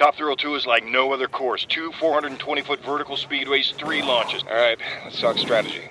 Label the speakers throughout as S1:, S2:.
S1: Top Thrill 2 is like no other course. Two 420-foot vertical speedways, three launches.
S2: All right, let's talk strategy.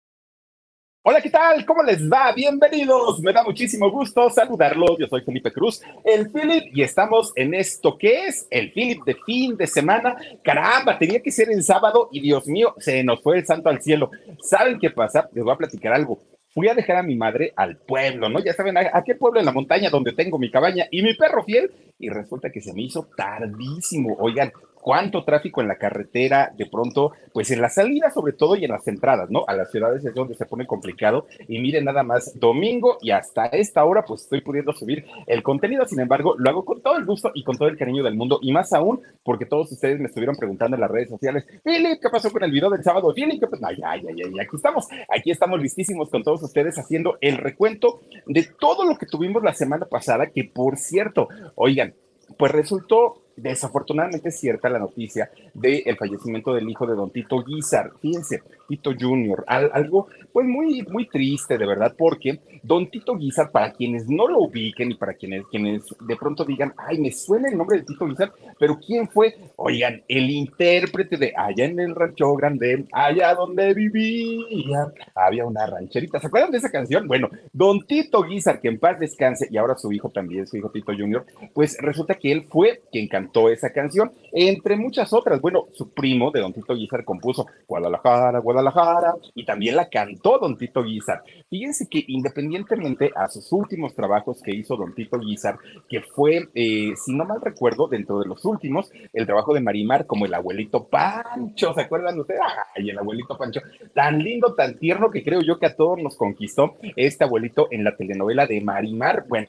S3: Hola, ¿qué tal? ¿Cómo les va? Bienvenidos. Me da muchísimo gusto saludarlos. Yo soy Felipe Cruz, el Philip, y estamos en esto que es el Philip de fin de semana. Caramba, tenía que ser el sábado y Dios mío, se nos fue el santo al cielo. ¿Saben qué pasa? Les voy a platicar algo. Fui a dejar a mi madre al pueblo, ¿no? Ya saben, a, qué pueblo en la montaña donde tengo mi cabaña y mi perro fiel. Y resulta que se me hizo tardísimo. Oigan, cuánto tráfico en la carretera, de pronto, pues en la salida sobre todo y en las entradas, ¿no? A las ciudades es donde se pone complicado. Y miren nada más, domingo y hasta esta hora, pues estoy pudiendo subir el contenido. Sin embargo, lo hago con todo el gusto y con todo el cariño del mundo. Y más aún, porque todos ustedes me estuvieron preguntando en las redes sociales, Philip, ¿qué pasó con el video del sábado? Philip, ¿qué pasó? Ay, ay, ay, ay, aquí estamos, aquí estamos listísimos con todos ustedes haciendo el recuento de todo lo que tuvimos la semana pasada, que por cierto, oigan, pues resultó desafortunadamente cierta la noticia del fallecimiento del hijo de don Tito Guizar. Fíjense, Tito Junior, algo pues muy, muy triste de verdad, porque don Tito Guizar, para quienes no lo ubiquen y para quienes, quienes de pronto digan, ay, me suena el nombre de Tito Guizar, pero ¿quién fue? Oigan, el intérprete de Allá en el Rancho Grande, allá donde vivía, había una rancherita. ¿Se acuerdan de esa canción? Bueno, don Tito Guizar, que en paz descanse, y ahora su hijo también, su hijo Tito Junior, pues resulta que él fue quien cantó cantó esa canción, entre muchas otras. Bueno, su primo de Don Tito Guizar compuso Guadalajara, Guadalajara, y también la cantó Don Tito Guizar. Fíjense que independientemente a sus últimos trabajos que hizo Don Tito Guizar, que fue, eh, si no mal recuerdo, dentro de los últimos, el trabajo de Marimar como el abuelito Pancho, ¿se acuerdan ustedes? Ay, el abuelito Pancho, tan lindo, tan tierno que creo yo que a todos nos conquistó este abuelito en la telenovela de Marimar. Bueno,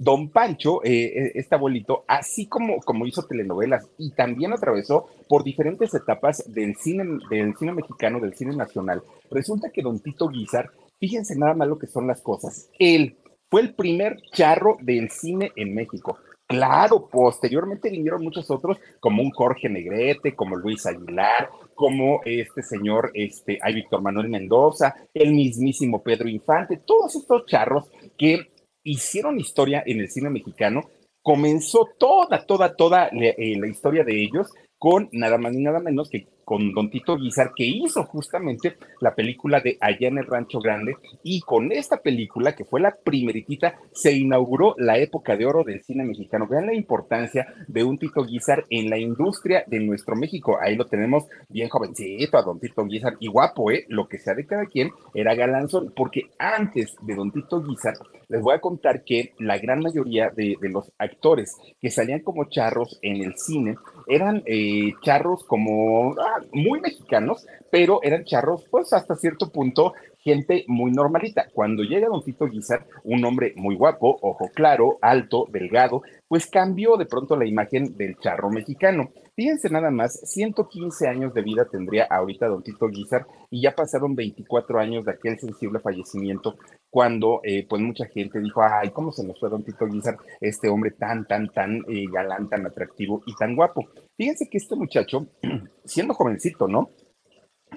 S3: Don Pancho, eh, eh, este abuelito, así como, como hizo telenovelas y también atravesó por diferentes etapas del cine, del cine mexicano, del cine nacional, resulta que Don Tito Guizar, fíjense nada más lo que son las cosas, él fue el primer charro del cine en México. Claro, posteriormente vinieron muchos otros, como un Jorge Negrete, como Luis Aguilar, como este señor, este, hay Víctor Manuel Mendoza, el mismísimo Pedro Infante, todos estos charros que hicieron historia en el cine mexicano. Comenzó toda, toda, toda eh, la historia de ellos con nada más ni nada menos que con Don Tito Guizar, que hizo justamente la película de Allá en el Rancho Grande, y con esta película, que fue la primeritita, se inauguró la época de oro del cine mexicano. Vean la importancia de un Tito Guizar en la industria de nuestro México. Ahí lo tenemos bien jovencito, a Don Tito Guizar, y guapo, ¿eh? Lo que sea de cada quien, era galanzón, porque antes de Don Tito Guizar, les voy a contar que la gran mayoría de, los actores que salían como charros en el cine eran eh, charros como muy mexicanos, pero eran charros, pues hasta cierto punto, gente muy normalita. Cuando llega Don Tito Guizar, un hombre muy guapo, ojo claro, alto, delgado, pues cambió de pronto la imagen del charro mexicano. Fíjense nada más, 115 años de vida tendría ahorita Don Tito Guizar y ya pasaron 24 años de aquel sensible fallecimiento cuando eh, pues mucha gente dijo, ay, ¿cómo se nos fue Don Tito Guizar, este hombre tan, tan, tan eh, galán, tan atractivo y tan guapo? Fíjense que este muchacho, siendo jovencito, ¿no?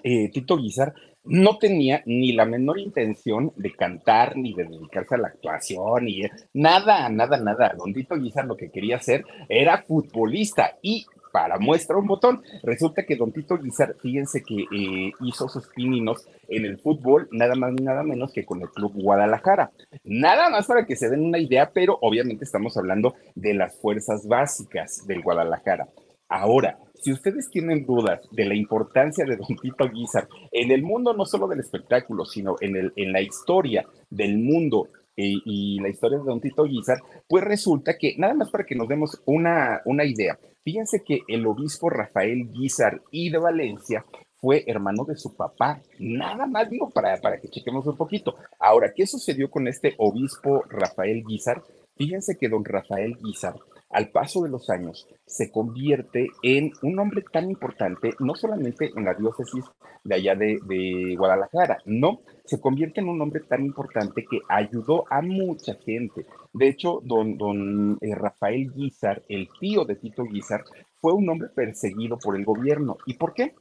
S3: Eh, Tito Guizar no tenía ni la menor intención de cantar ni de dedicarse a la actuación y nada, nada, nada. Don Tito Guizar lo que quería hacer era futbolista y para muestra un botón. Resulta que Don Tito Guizar, fíjense que eh, hizo sus pininos en el fútbol, nada más ni nada menos que con el Club Guadalajara. Nada más para que se den una idea, pero obviamente estamos hablando de las fuerzas básicas del Guadalajara. Ahora, si ustedes tienen dudas de la importancia de Don Tito Guizar en el mundo no solo del espectáculo, sino en, el, en la historia del mundo eh, y la historia de Don Tito Guizar, pues resulta que, nada más para que nos demos una, una idea, fíjense que el obispo Rafael Guizar y de Valencia fue hermano de su papá. Nada más digo para, para que chequemos un poquito. Ahora, ¿qué sucedió con este obispo Rafael Guizar? Fíjense que don Rafael Guizar al paso de los años se convierte en un hombre tan importante, no solamente en la diócesis de allá de, Guadalajara, no, se convierte en un hombre tan importante que ayudó a mucha gente. De hecho, don, don eh, Rafael Guizar, el tío de Tito Guizar, fue un hombre perseguido por el gobierno. ¿Y por qué?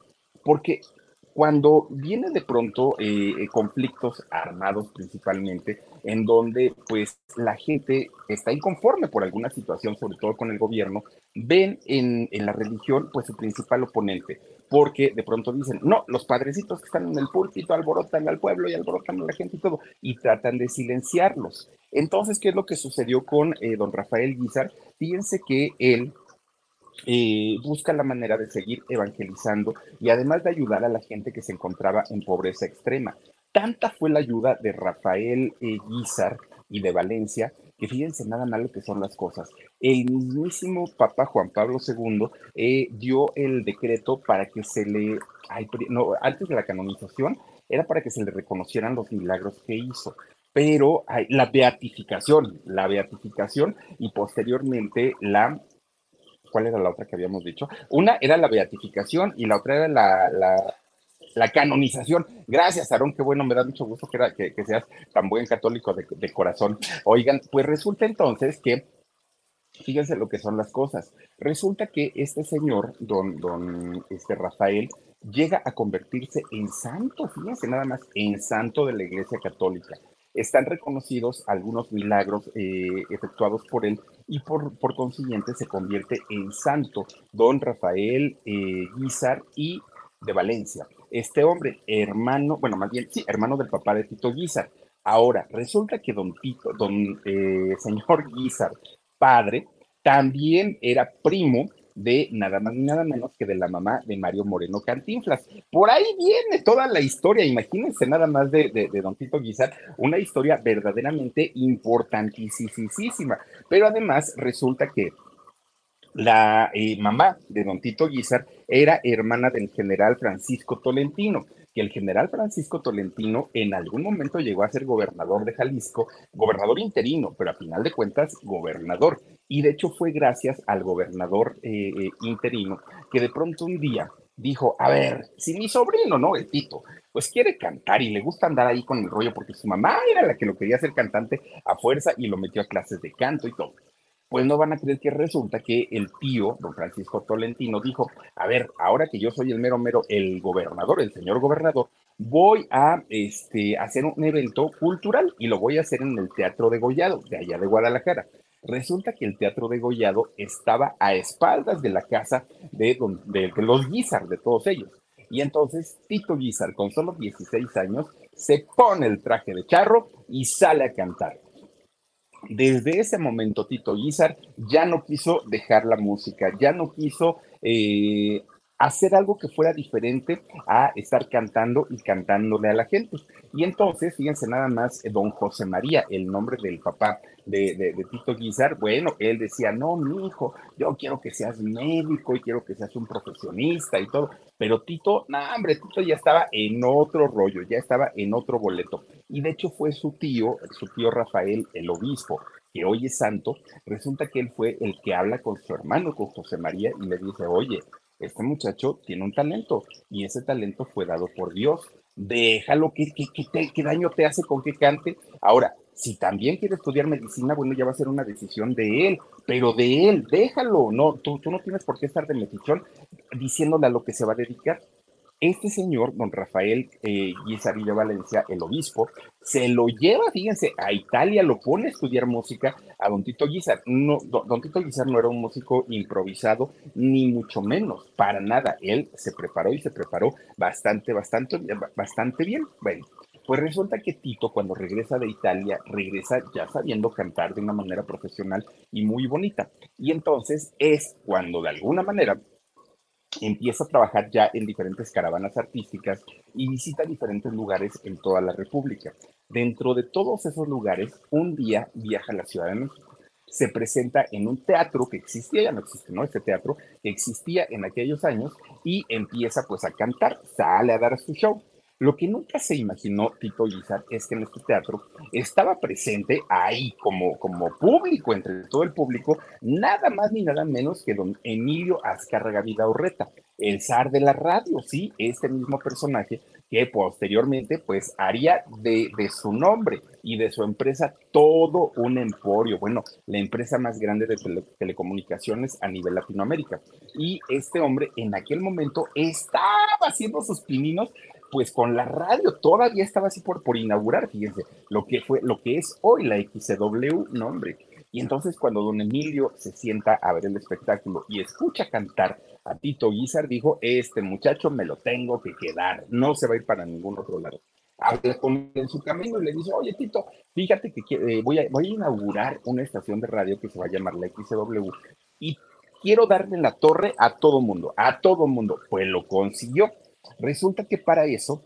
S3: Porque cuando viene de pronto eh, eh, conflictos armados principalmente, en donde pues la gente está inconforme por alguna situación, sobre todo con el gobierno, ven en, en, la religión pues su principal oponente, porque de pronto dicen, no, los padrecitos que están en el púlpito alborotan al pueblo y alborotan a la gente y todo, y tratan de silenciarlos. Entonces, ¿qué es lo que sucedió con eh, don Rafael Guizar? Fíjense que él busca la manera de seguir evangelizando y además de ayudar a la gente que se encontraba en pobreza extrema. Tanta fue la ayuda de Rafael eh, Guizar y de Valencia que fíjense nada más lo que son las cosas. El mismísimo Papa Juan Pablo II eh, dio el decreto para que se le, antes de la canonización, era para que se le reconocieran los milagros que hizo pero la beatificación, la beatificación y posteriormente la ¿cuál era la otra que habíamos dicho? Una era la beatificación y la otra era la, la, canonización. Gracias, Aarón, qué bueno, me da mucho gusto que, que, seas tan buen católico de, de, corazón. Oigan, pues resulta entonces que, fíjense lo que son las cosas. Resulta que este señor, don, don este Rafael, llega a convertirse en santo, fíjense nada más, en santo de la Iglesia Católica están reconocidos algunos milagros eh, efectuados por él y por, por, consiguiente se convierte en santo don Rafael eh, Guizar y de Valencia. Este hombre, hermano, bueno, más bien, sí, hermano del papá de Tito Guizar. Ahora, resulta que don Tito, don eh, señor Guizar, padre, también era primo de nada más ni nada menos que de la mamá de Mario Moreno Cantinflas. Por ahí viene toda la historia, imagínense nada más de, de, Don Tito Guizar, una historia verdaderamente importantísima. Pero además resulta que la eh, mamá de Don Tito Guizar era hermana del general Francisco Tolentino que el general Francisco Tolentino en algún momento llegó a ser gobernador de Jalisco, gobernador interino, pero a final de cuentas gobernador. Y de hecho fue gracias al gobernador eh, eh, interino que de pronto un día dijo, a ver, si mi sobrino, ¿no? El Tito, pues quiere cantar y le gusta andar ahí con el rollo porque su mamá era la que lo quería hacer cantante a fuerza y lo metió a clases de canto y todo pues no van a creer que resulta que el tío, don Francisco Tolentino, dijo, a ver, ahora que yo soy el mero mero, el gobernador, el señor gobernador, voy a este, hacer un evento cultural y lo voy a hacer en el Teatro de Gollado, de allá de Guadalajara. Resulta que el Teatro de Gollado estaba a espaldas de la casa de, de, los Guizar, de todos ellos. Y entonces Tito Guizar, con solo 16 años, se pone el traje de charro y sale a cantar. Desde ese momento, Tito Guizar ya no quiso dejar la música, ya no quiso eh, hacer algo que fuera diferente a estar cantando y cantándole a la gente. Y entonces, fíjense nada más, eh, don José María, el nombre del papá de, Tito Guizar, bueno, él decía, no, mi hijo, yo quiero que seas médico y quiero que seas un profesionista y todo. Pero Tito, no, hombre, Tito ya estaba en otro rollo, ya estaba en otro boleto. Y de hecho fue su tío, su tío Rafael, el obispo, que hoy es santo, resulta que él fue el que habla con su hermano, con José María, y le dice, oye, este muchacho tiene un talento y ese talento fue dado por Dios. Déjalo, ¿qué, qué, daño te hace con que cante? Ahora, si también quiere estudiar medicina, bueno, ya va a ser una decisión de él, pero de él, déjalo, no, tú, no tienes por qué estar de metichón diciéndole a lo que se va a dedicar. Este señor, don Rafael eh, Valencia, el obispo, se lo lleva, fíjense, a Italia, lo pone a estudiar música a don Tito Guizar. No, don, Tito Guizar no era un músico improvisado, ni mucho menos, para nada. Él se preparó y se preparó bastante, bastante, bastante bien. Bueno, pues resulta que Tito, cuando regresa de Italia, regresa ya sabiendo cantar de una manera profesional y muy bonita. Y entonces es cuando de alguna manera empieza a trabajar ya en diferentes caravanas artísticas y visita diferentes lugares en toda la República. Dentro de todos esos lugares, un día viaja a la Ciudad de México. Se presenta en un teatro que existía, ya no existe, ¿no? Este teatro que existía en aquellos años y empieza pues a cantar, sale a dar su show. Lo que nunca se imaginó Tito Guizar es que este teatro estaba presente ahí como, como público, entre todo el público, nada más ni nada menos que don Emilio Azcárraga Vidaurreta, el zar de la radio, sí, este mismo personaje que posteriormente pues haría de, de, su nombre y de su empresa todo un emporio, bueno, la empresa más grande de telecomunicaciones a nivel Latinoamérica. Y este hombre en aquel momento estaba haciendo sus pininos pues con la radio todavía estaba así por, por inaugurar, fíjense, lo que fue, lo que es hoy la XCW, no hombre. Y entonces cuando don Emilio se sienta a ver el espectáculo y escucha cantar a Tito Guizar, dijo, este muchacho me lo tengo que quedar, no se va a ir para ningún otro lado. Habla con él en su camino y le dice, oye Tito, fíjate que eh, voy, a, voy a inaugurar una estación de radio que se va a llamar la XCW y quiero darle la torre a todo mundo, a todo mundo. Pues lo consiguió. Resulta que para eso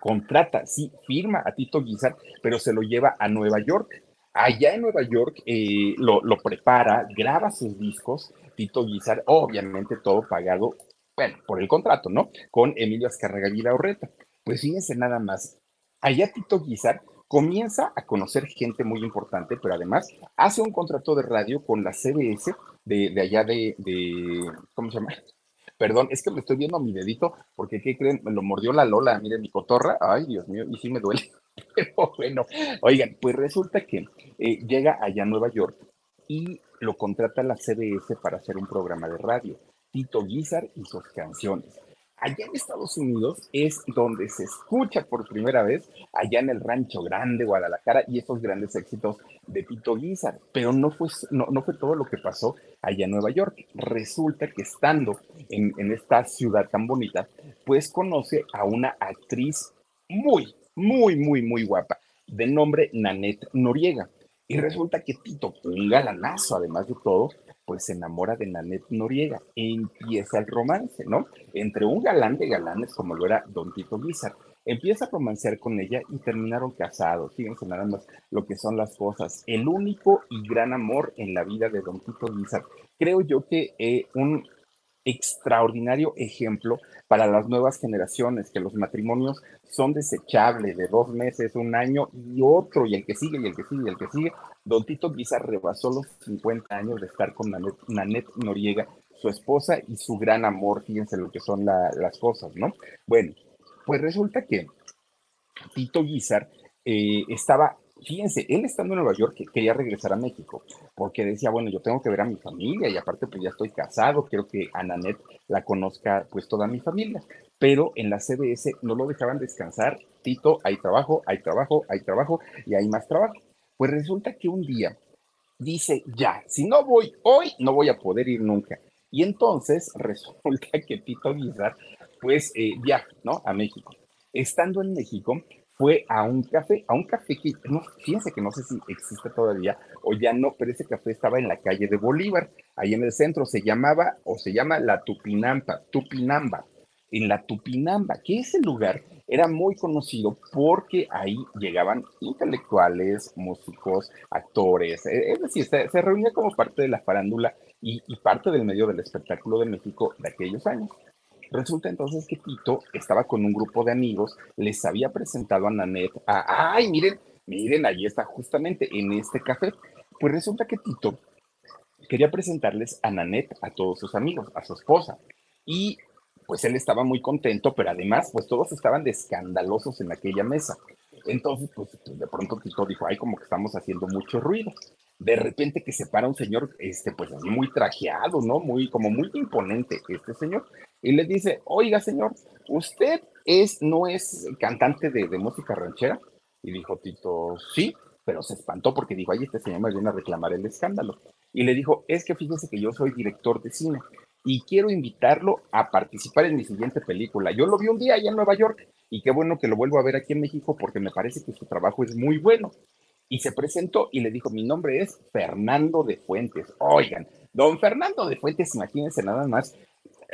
S3: contrata, sí, firma a Tito Guizar, pero se lo lleva a Nueva York. Allá en Nueva York eh, lo, prepara, graba sus discos, Tito Guizar, obviamente todo pagado, bueno, por el contrato, ¿no? Con Emilio Azcarraga Orreta. Pues fíjense nada más, allá Tito Guizar comienza a conocer gente muy importante, pero además hace un contrato de radio con la CBS de, allá de, de, ¿cómo se llama? Perdón, es que me estoy viendo mi dedito, porque ¿qué creen? Me lo mordió la Lola, miren mi cotorra. Ay, Dios mío, y sí me duele. Pero bueno, oigan, pues resulta que eh, llega allá a Nueva York y lo contrata la CBS para hacer un programa de radio, Tito Guizar y sus canciones allá en Estados Unidos es donde se escucha por primera vez, allá en el Rancho Grande, Guadalajara, y esos grandes éxitos de Tito Guizar. Pero no fue, no, no fue todo lo que pasó allá en Nueva York. Resulta que estando en, esta ciudad tan bonita, pues conoce a una actriz muy, muy, muy, muy guapa, de nombre Nanette Noriega. Y resulta que Tito, un galanazo además de todo, pues se enamora de Nanette Noriega e empieza el romance, ¿no? Entre un galán de galanes como lo era Don Tito Guizar. Empieza a romancear con ella y terminaron casados. Fíjense nada más lo que son las cosas. El único y gran amor en la vida de Don Tito Guizar. Creo yo que eh, un extraordinario ejemplo para las nuevas generaciones, que los matrimonios son desechables de dos meses, un año y otro, y el que sigue, y el que sigue, y el que sigue. Don Tito Guizar rebasó los 50 años de estar con Nanette, Noriega, su esposa y su gran amor, fíjense lo que son las cosas, ¿no? Bueno, pues resulta que Tito Guizar eh, estaba fíjense, él estando en Nueva York quería regresar a México, porque decía, bueno, yo tengo que ver a mi familia y aparte pues ya estoy casado, quiero que a Nanette la conozca pues toda mi familia. Pero en la CBS no lo dejaban descansar, Tito, hay trabajo, hay trabajo, hay trabajo y hay más trabajo. Pues resulta que un día dice, ya, si no voy hoy, no voy a poder ir nunca. Y entonces resulta que Tito Guizar pues eh, viaja, ¿no? A México. Estando en México, fue a un café, a un café que, no, fíjense que no sé si existe todavía o ya no, pero ese café estaba en la calle de Bolívar, ahí en el centro, se llamaba o se llama La Tupinampa, Tupinamba, en La Tupinamba, que ese lugar era muy conocido porque ahí llegaban intelectuales, músicos, actores, eh, es decir, se, reunía como parte de la farándula y, y parte del medio del espectáculo de México de aquellos años. Resulta entonces que Tito estaba con un grupo de amigos, les había presentado a Nanette, a, ay, miren, miren, ahí está justamente en este café. Pues resulta que Tito quería presentarles a Nanette a todos sus amigos, a su esposa. Y pues él estaba muy contento, pero además, pues todos estaban de escandalosos en aquella mesa. Entonces, pues, pues de pronto Tito dijo, ay, como que estamos haciendo mucho ruido de repente que se para un señor, este, pues así muy trajeado, ¿no? Muy, como muy imponente este señor, y le dice, oiga señor, ¿usted es, no es cantante de, música ranchera? Y dijo Tito, sí, pero se espantó porque dijo, ay, este señor me viene a reclamar el escándalo. Y le dijo, es que fíjese que yo soy director de cine y quiero invitarlo a participar en mi siguiente película. Yo lo vi un día allá en Nueva York y qué bueno que lo vuelvo a ver aquí en México porque me parece que su trabajo es muy bueno y se presentó y le dijo, mi nombre es Fernando de Fuentes. Oigan, don Fernando de Fuentes, imagínense nada más,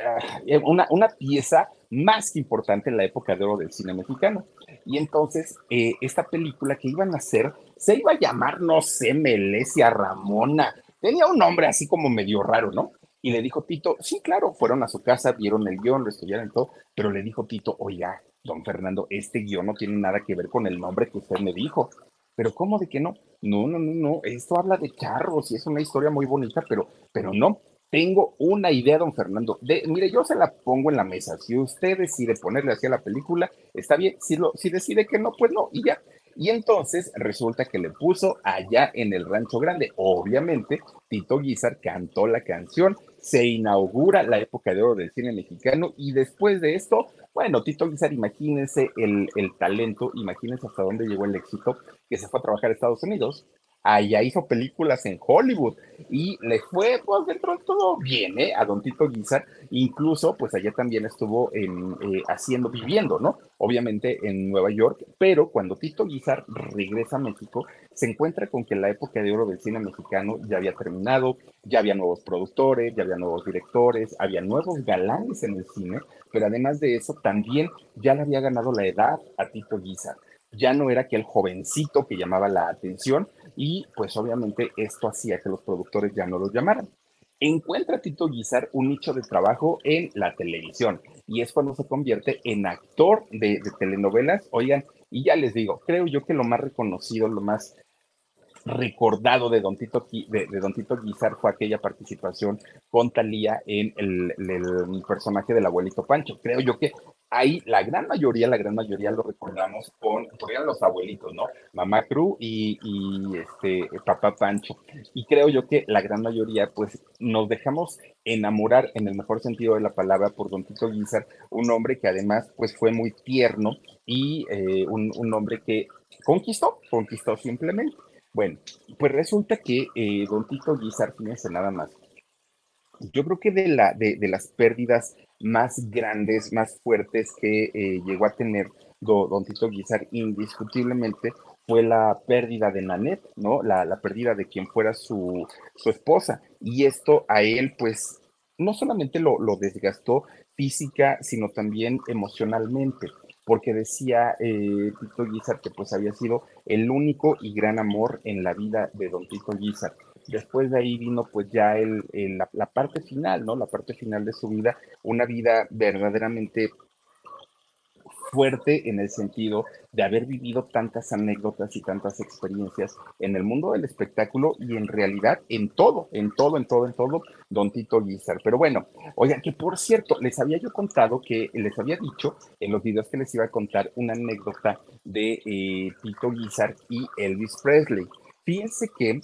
S3: ah, una, una, pieza más que importante en la época de oro del cine mexicano. Y entonces, eh, esta película que iban a hacer se iba a llamar, no sé, Melesia Ramona. Tenía un nombre así como medio raro, ¿no? Y le dijo Tito, sí, claro, fueron a su casa, vieron el guion, lo estudiaron todo, pero le dijo Tito, oiga, don Fernando, este guion no tiene nada que ver con el nombre que usted me dijo. Pero ¿cómo de que no? No, no, no, no, esto habla de charros y es una historia muy bonita, pero, pero no, tengo una idea, don Fernando. De, mire, yo se la pongo en la mesa. Si usted decide ponerle así a la película, está bien. Si, lo, si decide que no, pues no, y ya. Y entonces resulta que le puso allá en el Rancho Grande. Obviamente, Tito Guizar cantó la canción, se inaugura la época de oro del cine mexicano y después de esto, bueno, Tito Guizar, imagínense el talento, imagínense hasta dónde llegó el éxito, que se fue a trabajar a Estados Unidos, allá hizo películas en Hollywood. Y le fue, pues dentro de todo bien, ¿eh? A Don Tito Guizar, incluso pues allá también estuvo en, eh, haciendo, viviendo, ¿no? Obviamente en Nueva York, pero cuando Tito Guizar regresa a México, se encuentra con que la época de oro del cine mexicano ya había terminado, ya había nuevos productores, ya había nuevos directores, había nuevos galanes en el cine, pero además de eso también ya le había ganado la edad a Tito Guizar. Ya no era aquel jovencito que llamaba la atención y pues obviamente esto hacía que los productores ya no los llamaran. Encuentra Tito Guizar un nicho de trabajo en la televisión y es cuando se convierte en actor de, telenovelas. Oigan, y ya les digo, creo yo que lo más reconocido, lo más recordado de Don Tito, de, Don Tito Guizar fue aquella participación con Talía en el, personaje del abuelito Pancho. Creo yo que ahí la gran mayoría, la gran mayoría lo recordamos con, eran los abuelitos, ¿no? Mamá Cru y, este papá Pancho. Y creo yo que la gran mayoría, pues, nos dejamos enamorar en el mejor sentido de la palabra por Don Tito Guizar, un hombre que además, pues, fue muy tierno y eh, un, un hombre que conquistó, conquistó simplemente. Bueno, pues resulta que eh, don Tito Guizar, fíjense nada más, yo creo que de, la, de, las pérdidas más grandes, más fuertes que eh, llegó a tener don Tito Guizar, indiscutiblemente fue la pérdida de Nanet, ¿no? La, la pérdida de quien fuera su, su, esposa. Y esto a él, pues, no solamente lo, lo desgastó física, sino también emocionalmente porque decía eh, Tito Guizar que pues había sido el único y gran amor en la vida de don Tito Guizar. Después de ahí vino pues ya el, la, parte final, ¿no? La parte final de su vida, una vida verdaderamente fuerte en el sentido de haber vivido tantas anécdotas y tantas experiencias en el mundo del espectáculo y en realidad en todo, en todo, en todo, en todo, don Tito Guizar. Pero bueno, oigan, que por cierto, les había yo contado que les había dicho en los videos que les iba a contar una anécdota de eh, Tito Guizar y Elvis Presley. Fíjense que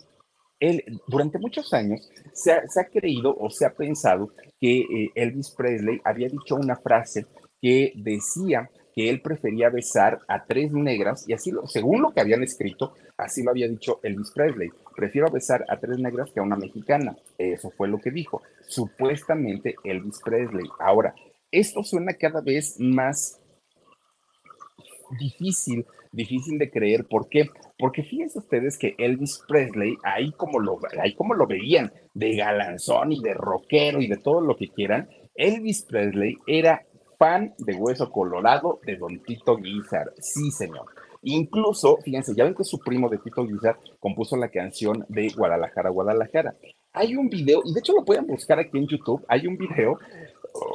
S3: él, durante muchos años se ha, creído o se ha pensado que eh, Elvis Presley había dicho una frase que decía que él prefería besar a tres negras, y así, lo, según lo que habían escrito, así lo había dicho Elvis Presley, prefiero besar a tres negras que a una mexicana. Eso fue lo que dijo, supuestamente Elvis Presley. Ahora, esto suena cada vez más difícil, difícil de creer. ¿Por qué? Porque fíjense ustedes que Elvis Presley, ahí como lo, ahí como lo veían, de galanzón y de rockero y de todo lo que quieran, Elvis Presley era fan de Hueso Colorado de Don Tito Guizar. Sí, señor. Incluso, fíjense, ya ven que su primo de Tito Guizar compuso la canción de Guadalajara, Guadalajara. Hay un video, y de hecho lo pueden buscar aquí en YouTube, hay un video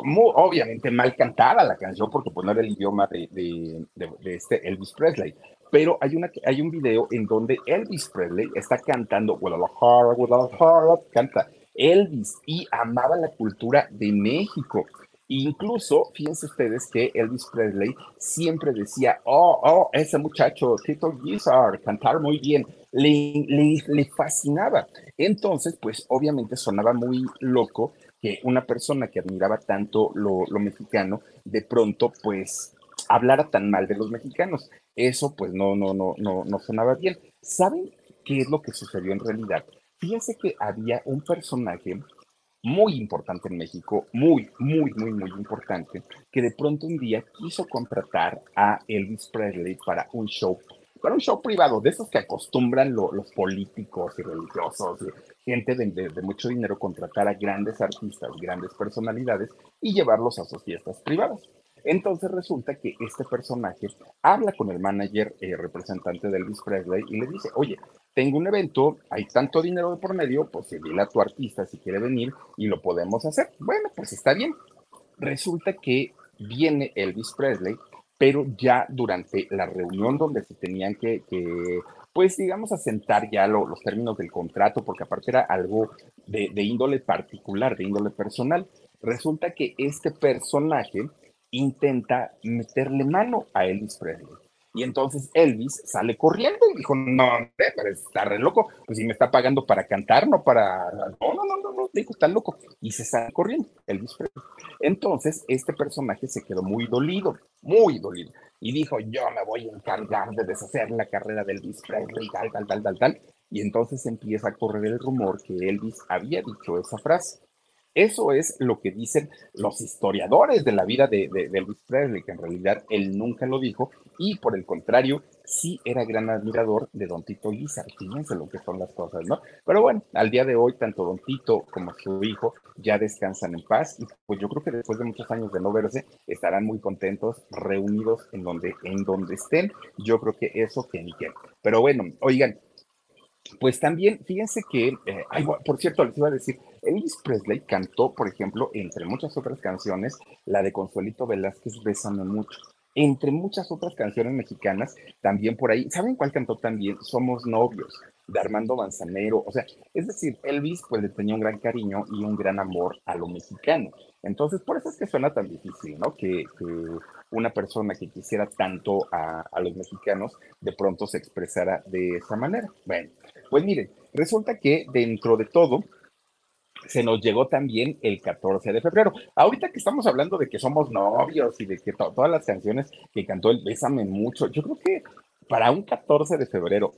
S3: muy, obviamente mal cantada la canción porque pues no era el idioma de, de, este Elvis Presley, pero hay, una, hay un video en donde Elvis Presley está cantando Guadalajara, Guadalajara, canta Elvis y amaba la cultura de México. Incluso, fíjense ustedes que Elvis Presley siempre decía, oh, oh, ese muchacho, Tito Gizzard, cantar muy bien, le, le, fascinaba. Entonces, pues obviamente sonaba muy loco que una persona que admiraba tanto lo, lo mexicano, de pronto, pues hablara tan mal de los mexicanos. Eso, pues no, no, no, no, sonaba bien. ¿Saben qué es lo que sucedió en realidad? Fíjense que había un personaje muy importante en México, muy, muy, muy, muy importante, que de pronto un día quiso contratar a Elvis Presley para un show, para un show privado, de esos que acostumbran los políticos y religiosos, gente de, de, mucho dinero, contratar a grandes artistas, grandes personalidades y llevarlos a sus fiestas privadas. Entonces resulta que este personaje habla con el manager eh, representante de Elvis Presley y le dice, oye, tengo un evento, hay tanto dinero de por medio, pues dile a tu artista si quiere venir y lo podemos hacer. Bueno, pues está bien. Resulta que viene Elvis Presley pero ya durante la reunión donde se tenían que, pues digamos, asentar ya los términos del contrato, porque aparte era algo de índole particular, de índole personal, resulta que este personaje intenta meterle mano a Elvis Presley. Y entonces Elvis sale corriendo y dijo, no, pero está re loco, pues si me está pagando para cantar, no para... No, no, no, no, no, dijo, está loco. Y se sale corriendo, Elvis Presley. Entonces este personaje se quedó muy dolido, muy dolido. Y dijo, yo me voy a encargar de deshacer la carrera de Elvis Presley, tal, tal, tal, tal, tal. Y entonces empieza a correr el rumor que Elvis había dicho esa frase. Eso es lo que dicen los historiadores de la vida de, de, Elvis Presley, que en realidad él nunca lo dijo y por el contrario, sí era gran admirador de Don Tito Guizar. Fíjense lo que son las cosas, ¿no? Pero bueno, al día de hoy, tanto Don Tito como su hijo ya descansan en paz y pues yo creo que después de muchos años de no verse, estarán muy contentos, reunidos en donde, en donde estén. Yo creo que eso que ni. Pero bueno, oigan, pues también, fíjense que, eh, por cierto, les iba a decir, Elvis Presley cantó, por ejemplo, entre muchas otras canciones, la de Consuelito Velázquez, Bésame mucho. Entre muchas otras canciones mexicanas, también por ahí, ¿saben cuál cantó también? Somos novios, de Armando Manzanero. O sea, es decir, Elvis pues le tenía un gran cariño y un gran amor a lo mexicano. Entonces, por eso es que suena tan difícil, ¿no? Que, una persona que quisiera tanto a, a, los mexicanos de pronto se expresara de esa manera. Bueno, pues miren, resulta que dentro de todo, se nos llegó también el 14 de febrero. Ahorita que estamos hablando de que somos novios y de que todas las canciones que cantó el Bésame mucho, yo creo que para un 14 de febrero,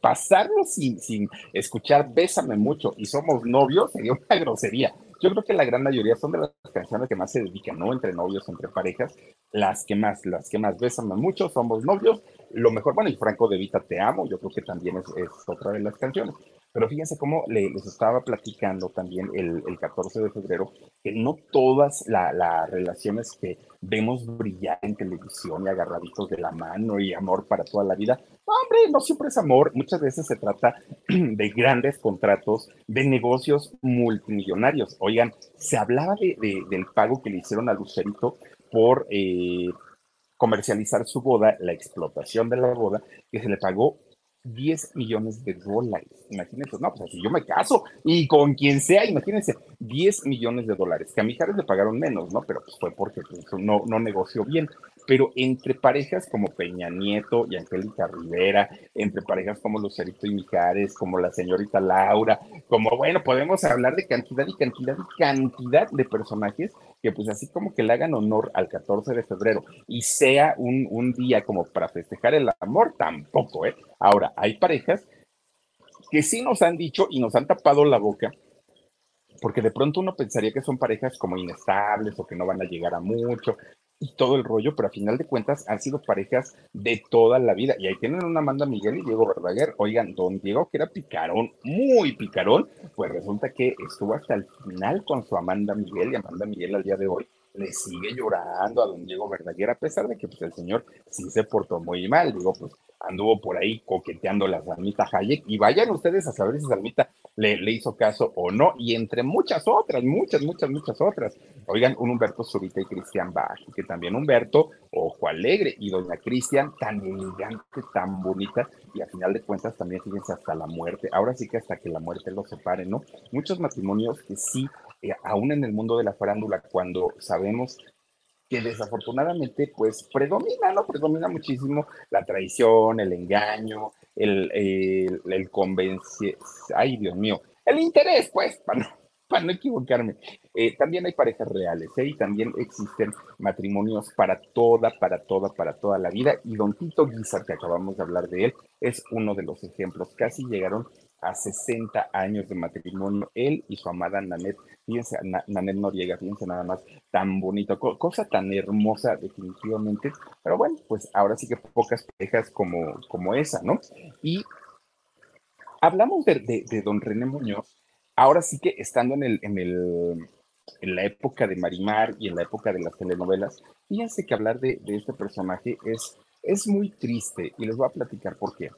S3: pasarlo sin, sin escuchar Bésame mucho y somos novios sería una grosería. Yo creo que la gran mayoría son de las canciones que más se dedican, ¿no? Entre novios, entre parejas, las que más, las que más Bésame mucho, somos novios, lo mejor, bueno, y Franco de Vita Te Amo, yo creo que también es, es otra de las canciones. Pero fíjense cómo les estaba platicando también el, 14 de febrero, que no todas las relaciones que vemos brillar en televisión y agarraditos de la mano y amor para toda la vida, hombre, no siempre es amor, muchas veces se trata de grandes contratos, de negocios multimillonarios. Oigan, se hablaba de, del pago que le hicieron a Lucerito por... Eh, comercializar su boda, la explotación de la boda, que se le pagó 10 millones de dólares. Imagínense, no, pues si yo me caso y con quien sea, imagínense, 10 millones de dólares. Que a Mijares le pagaron menos, ¿no? Pero pues fue porque pues, no, no negoció bien. Pero entre parejas como Peña Nieto y Angélica Rivera, entre parejas como Lucerito y Mijares, como la señorita Laura, como bueno, podemos hablar de cantidad y cantidad y cantidad de personajes que pues así como que le hagan honor al 14 de febrero y sea un, un día como para festejar el amor, tampoco, ¿eh? Ahora, hay parejas que sí nos han dicho y nos han tapado la boca, porque de pronto uno pensaría que son parejas como inestables o que no van a llegar a mucho y todo el rollo, pero a final de cuentas han sido parejas de toda la vida. Y ahí tienen una Amanda Miguel y Diego Verdaguer. Oigan, don Diego, que era picarón, muy picarón, pues resulta que estuvo hasta el final con su Amanda Miguel y Amanda Miguel al día de hoy le sigue llorando a don Diego Verdaguer, a pesar de que pues, el señor sí se portó muy mal. Digo, pues anduvo por ahí coqueteando la Salmita Hayek y vayan ustedes a saber si Salmita le, le, hizo caso o no, y entre muchas otras, muchas, muchas, muchas otras. Oigan, un Humberto Zurita y Cristian Bach, que también Humberto, ojo alegre, y doña Cristian, tan elegante, tan bonita, y a final de cuentas también fíjense hasta la muerte, ahora sí que hasta que la muerte los separe, ¿no? Muchos matrimonios que sí, eh, aún en el mundo de la farándula, cuando sabemos que desafortunadamente pues predomina, ¿no? Predomina muchísimo la traición, el engaño, el, el, el ay Dios mío, el interés, pues, para no, para no equivocarme. Eh, también hay parejas reales, ¿eh? Y también existen matrimonios para toda, para toda, para toda la vida. Y Don Tito Guizar, que acabamos de hablar de él, es uno de los ejemplos. Casi llegaron a 60 años de matrimonio, él y su amada Nanet, fíjense, Nanet Noriega, fíjense nada más, tan bonito, cosa tan hermosa definitivamente, pero bueno, pues ahora sí que pocas parejas como, como esa, ¿no? Y hablamos de, de, don René Muñoz, ahora sí que estando en el, en el en la época de Marimar y en la época de las telenovelas, fíjense que hablar de, de este personaje es, es muy triste y les voy a platicar por qué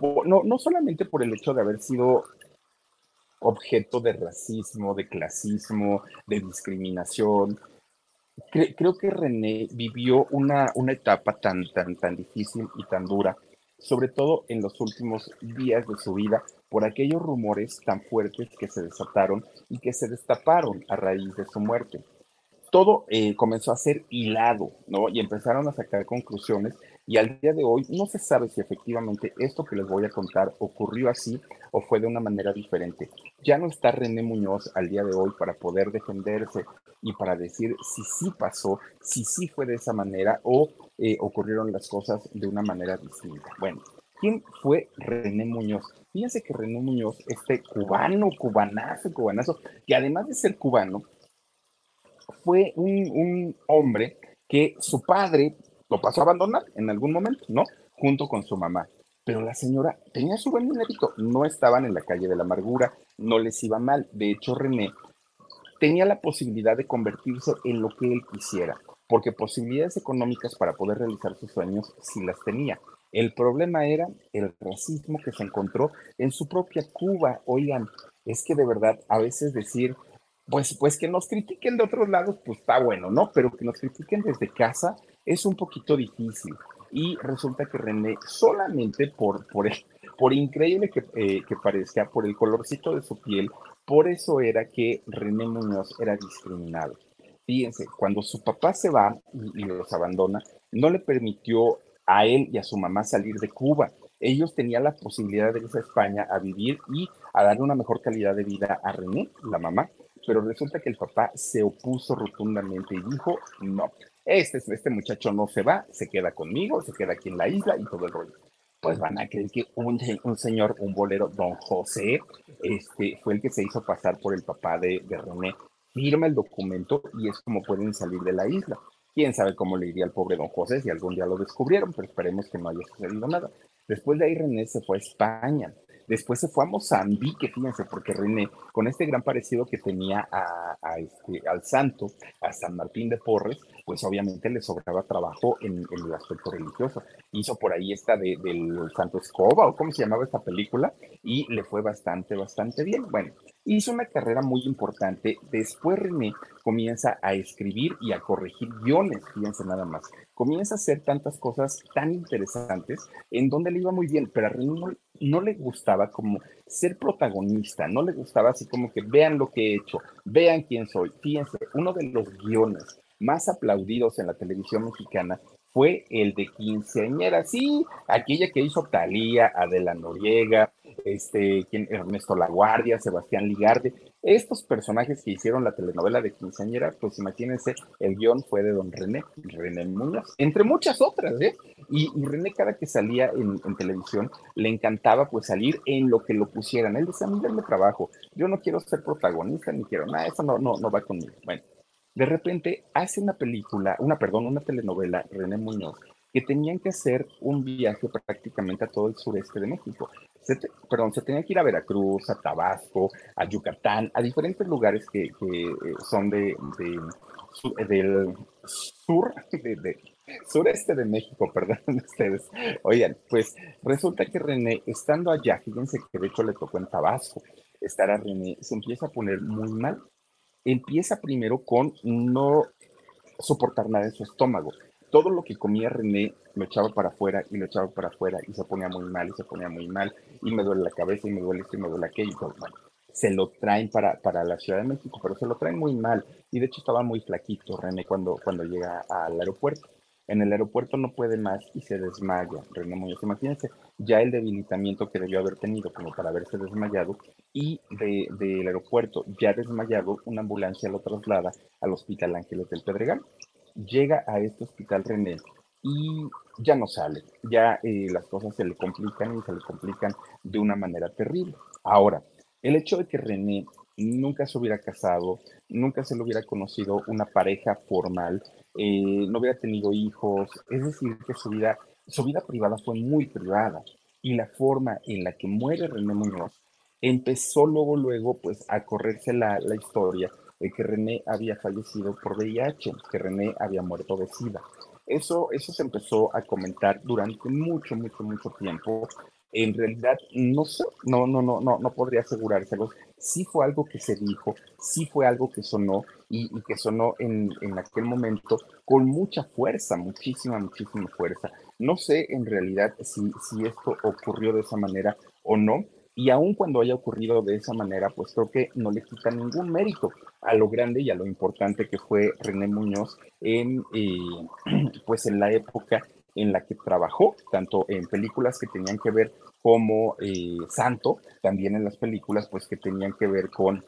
S3: no, no solamente por el hecho de haber sido objeto de racismo, de clasismo, de discriminación, creo que René vivió una, una etapa tan, tan, tan difícil y tan dura, sobre todo en los últimos días de su vida, por aquellos rumores tan fuertes que se desataron y que se destaparon a raíz de su muerte. Todo eh, comenzó a ser hilado, ¿no? Y empezaron a sacar conclusiones y al día de hoy no se sabe si efectivamente esto que les voy a contar ocurrió así o fue de una manera diferente. Ya no está René Muñoz al día de hoy para poder defenderse y para decir si sí pasó, si sí fue de esa manera o eh, ocurrieron las cosas de una manera distinta. Bueno, ¿quién fue René Muñoz? Fíjense que René Muñoz, este cubano, cubanazo, cubanazo, que además de ser cubano, fue un, un hombre que su padre lo pasó a abandonar en algún momento, ¿no? Junto con su mamá. Pero la señora tenía su buen dinerito, no estaban en la calle de la amargura, no les iba mal. De hecho, René tenía la posibilidad de convertirse en lo que él quisiera, porque posibilidades económicas para poder realizar sus sueños sí las tenía. El problema era el racismo que se encontró en su propia Cuba. Oigan, es que de verdad a veces decir, pues, pues que nos critiquen de otros lados, pues está bueno, ¿no? Pero que nos critiquen desde casa es un poquito difícil. Y resulta que René, solamente por, por, por increíble que, eh, que parezca, por el colorcito de su piel, por eso era que René Muñoz era discriminado. Fíjense, cuando su papá se va y, y los abandona, no le permitió a él y a su mamá salir de Cuba. Ellos tenían la posibilidad de irse a España a vivir y a darle una mejor calidad de vida a René, la mamá, pero resulta que el papá se opuso rotundamente y dijo, no, este, este muchacho no se va, se queda conmigo, se queda aquí en la isla y todo el rollo. Pues van a creer que un, un señor, un bolero, don José, este, fue el que se hizo pasar por el papá de, de René. Firma el documento y es como pueden salir de la isla. Quién sabe cómo le iría al pobre don José si algún día lo descubrieron, pero esperemos que no haya sucedido nada. Después de ahí René se fue a España. Después se fue a Mozambique, fíjense, porque René, con este gran parecido que tenía a, este, al santo, a San Martín de Porres, pues obviamente le sobraba trabajo en, el aspecto religioso. Hizo por ahí esta de, del Santo Escoba, o cómo se llamaba esta película, y le fue bastante, bastante bien. Bueno, hizo una carrera muy importante. Después René comienza a escribir y a corregir guiones, fíjense nada más. Comienza a hacer tantas cosas tan interesantes en donde le iba muy bien, pero a René no, le gustaba como ser protagonista, no le gustaba así como que vean lo que he hecho, vean quién soy. Fíjense, uno de los guiones más aplaudidos en la televisión mexicana fue el de quinceañera, sí, aquella que hizo Talía, Adela Noriega, este, Ernesto Laguardia, Sebastián Ligarde, estos personajes que hicieron la telenovela de quinceañera, pues imagínense, el guion fue de don René, René Muñoz, entre muchas otras, ¿eh? Y, René cada que salía en, televisión le encantaba pues salir en lo que lo pusieran. Él decía, a mí trabajo, yo no quiero ser protagonista ni quiero nada, eso no, no, no va conmigo. Bueno, de repente hace una película, una, perdón, una telenovela, René Muñoz, que tenían que hacer un viaje prácticamente a todo el sureste de México. perdón, se tenía que ir a Veracruz, a Tabasco, a Yucatán, a diferentes lugares que, eh, son de, del sur, de, sureste de México, perdón ustedes. Oigan, pues resulta que René, estando allá, fíjense que de hecho le tocó en Tabasco, estar a René, se empieza a poner muy mal. Empieza primero con no soportar nada en su estómago todo lo que comía René lo echaba para afuera y lo echaba para afuera y se ponía muy mal y se ponía muy mal y me duele la cabeza y me duele esto y me duele aquello. Bueno, se lo traen para, para la Ciudad de México, pero se lo traen muy mal. Y de hecho estaba muy flaquito René cuando, cuando llega al aeropuerto. En el aeropuerto no puede más y se desmaya. René Muñoz, imagínense ya el debilitamiento que debió haber tenido como para haberse desmayado y del de, aeropuerto ya desmayado, una ambulancia lo traslada al Hospital Ángeles del Pedregal llega a este hospital René y ya no sale, ya eh, las cosas se le complican y se le complican de una manera terrible. Ahora, el hecho de que René nunca se hubiera casado, nunca se le hubiera conocido una pareja formal, eh, no hubiera tenido hijos, es decir, que su vida, su vida privada fue muy privada y la forma en la que muere René Muñoz empezó luego, luego, pues a correrse la, la historia que René había fallecido por VIH, que René había muerto de SIDA. Eso, eso se empezó a comentar durante mucho, mucho, mucho tiempo. En realidad, no sé, no, no, no, no, no podría asegurárselos sí fue algo que se dijo, sí fue algo que sonó y, que sonó en, en, aquel momento con mucha fuerza, muchísima, muchísima fuerza. No sé en realidad si, si esto ocurrió de esa manera o no, y aun cuando haya ocurrido de esa manera, pues creo que no le quita ningún mérito a lo grande y a lo importante que fue René Muñoz en, eh, pues en la época en la que trabajó, tanto en películas que tenían que ver como eh, Santo, también en las películas pues que tenían que ver con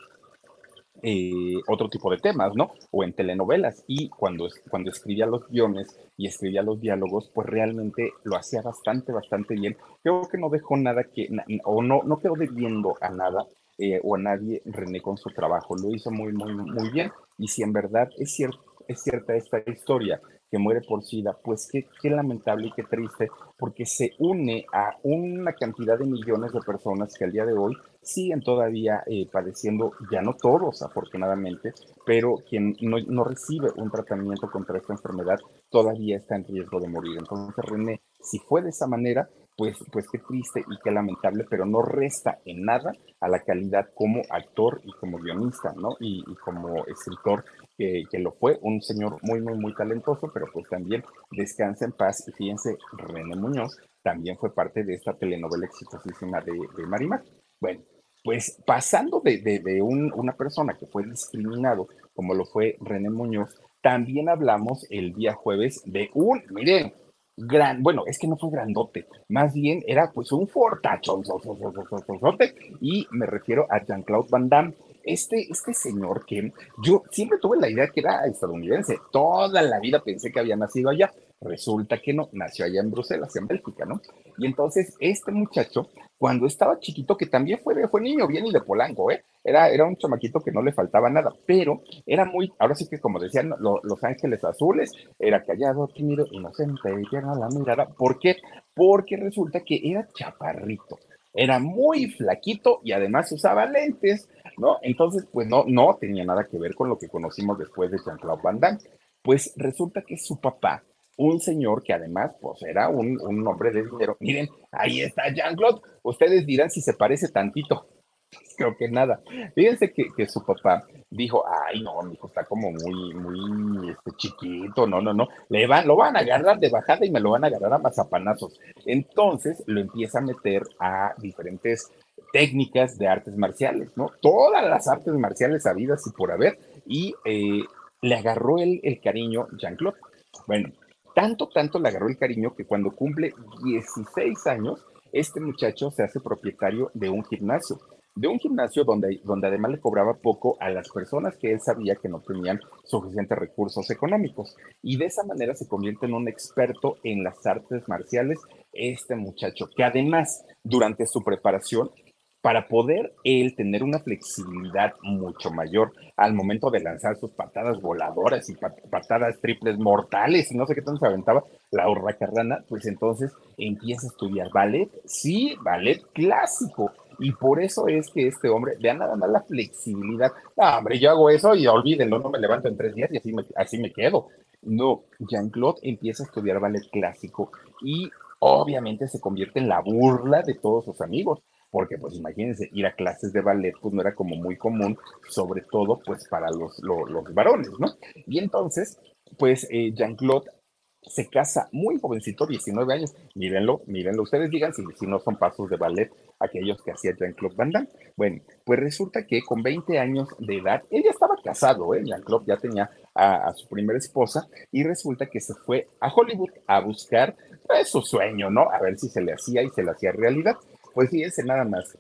S3: eh, otro tipo de temas, ¿no? O en telenovelas. Y cuando, cuando escribía los guiones y escribía los diálogos, pues realmente lo hacía bastante, bastante bien. Creo que no dejó nada que, o no, no quedó debiendo a nada eh, o a nadie René con su trabajo. Lo hizo muy, muy, muy bien. Y si en verdad es, cierto, es cierta esta historia que muere por SIDA, pues qué, qué lamentable y qué triste, porque se une a una cantidad de millones de personas que al día de hoy siguen todavía eh, padeciendo, ya no todos afortunadamente, pero quien no, no, recibe un tratamiento contra esta enfermedad todavía está en riesgo de morir. Entonces, René, si fue de esa manera, pues, pues qué triste y qué lamentable, pero no resta en nada a la calidad como actor y como guionista, ¿no? Y, y como escritor que, lo fue, un señor muy, muy, muy talentoso, pero pues también descansa en paz y fíjense, René Muñoz también fue parte de esta telenovela exitosísima de, de Marimar. Bueno, pues pasando de, de, un, una persona que fue discriminado, como lo fue René Muñoz, también hablamos el día jueves de un, miren, gran, bueno, es que no fue grandote, más bien era pues un fortachón, y me refiero a Jean-Claude Van Damme. Este, este señor que yo siempre tuve la idea que era estadounidense, toda la vida pensé que había nacido allá, Resulta que no, nació allá en Bruselas, en Bélgica, ¿no? Y entonces este muchacho, cuando estaba chiquito, que también fue, fue niño bien y de Polanco, ¿eh? Era, era un chamaquito que no le faltaba nada, pero era muy, ahora sí que como decían los ángeles azules, era callado, tímido, inocente, y a la mirada. ¿Por qué? Porque resulta que era chaparrito, era muy flaquito y además usaba lentes, ¿no? Entonces, pues no, no tenía nada que ver con lo que conocimos después de Jean-Claude Van Damme. Pues resulta que su papá un señor que además pues era un, hombre de dinero. Miren, ahí está Jean-Claude. Ustedes dirán si se parece tantito. Creo que nada. Fíjense que, que, su papá dijo, ay, no, mi hijo está como muy, muy este, chiquito, no, no, no. Le van, lo van a agarrar de bajada y me lo van a agarrar a mazapanazos. Entonces lo empieza a meter a diferentes técnicas de artes marciales, ¿no? Todas las artes marciales habidas y por haber. Y eh, le agarró el, el cariño Jean-Claude. Bueno, tanto, tanto le agarró el cariño que cuando cumple 16 años, este muchacho se hace propietario de un gimnasio, de un gimnasio donde, donde además le cobraba poco a las personas que él sabía que no tenían suficientes recursos económicos. Y de esa manera se convierte en un experto en las artes marciales este muchacho, que además durante su preparación para poder él tener una flexibilidad mucho mayor al momento de lanzar sus patadas voladoras y patadas triples mortales y no sé qué tanto se aventaba la carrana, pues entonces empieza a estudiar ballet, sí, ballet clásico. Y por eso es que este hombre, vean nada más la flexibilidad. Hombre, yo hago eso y olvídenlo, no me levanto en tres días y así me, así me quedo. No, Jean-Claude empieza a estudiar ballet clásico y obviamente se convierte en la burla de todos sus amigos porque pues imagínense, ir a clases de ballet pues no era como muy común, sobre todo pues para los, los, varones, ¿no? Y entonces, pues eh, Jean-Claude se casa muy jovencito, 19 años, mírenlo, mírenlo, ustedes digan si, no son pasos de ballet aquellos que hacía Jean-Claude Van Damme. Bueno, pues resulta que con 20 años de edad, él ya estaba casado, ¿eh? Jean-Claude ya tenía a, su primera esposa y resulta que se fue a Hollywood a buscar pues, su sueño, ¿no? A ver si se le hacía y se le hacía realidad. Pues fíjense nada más.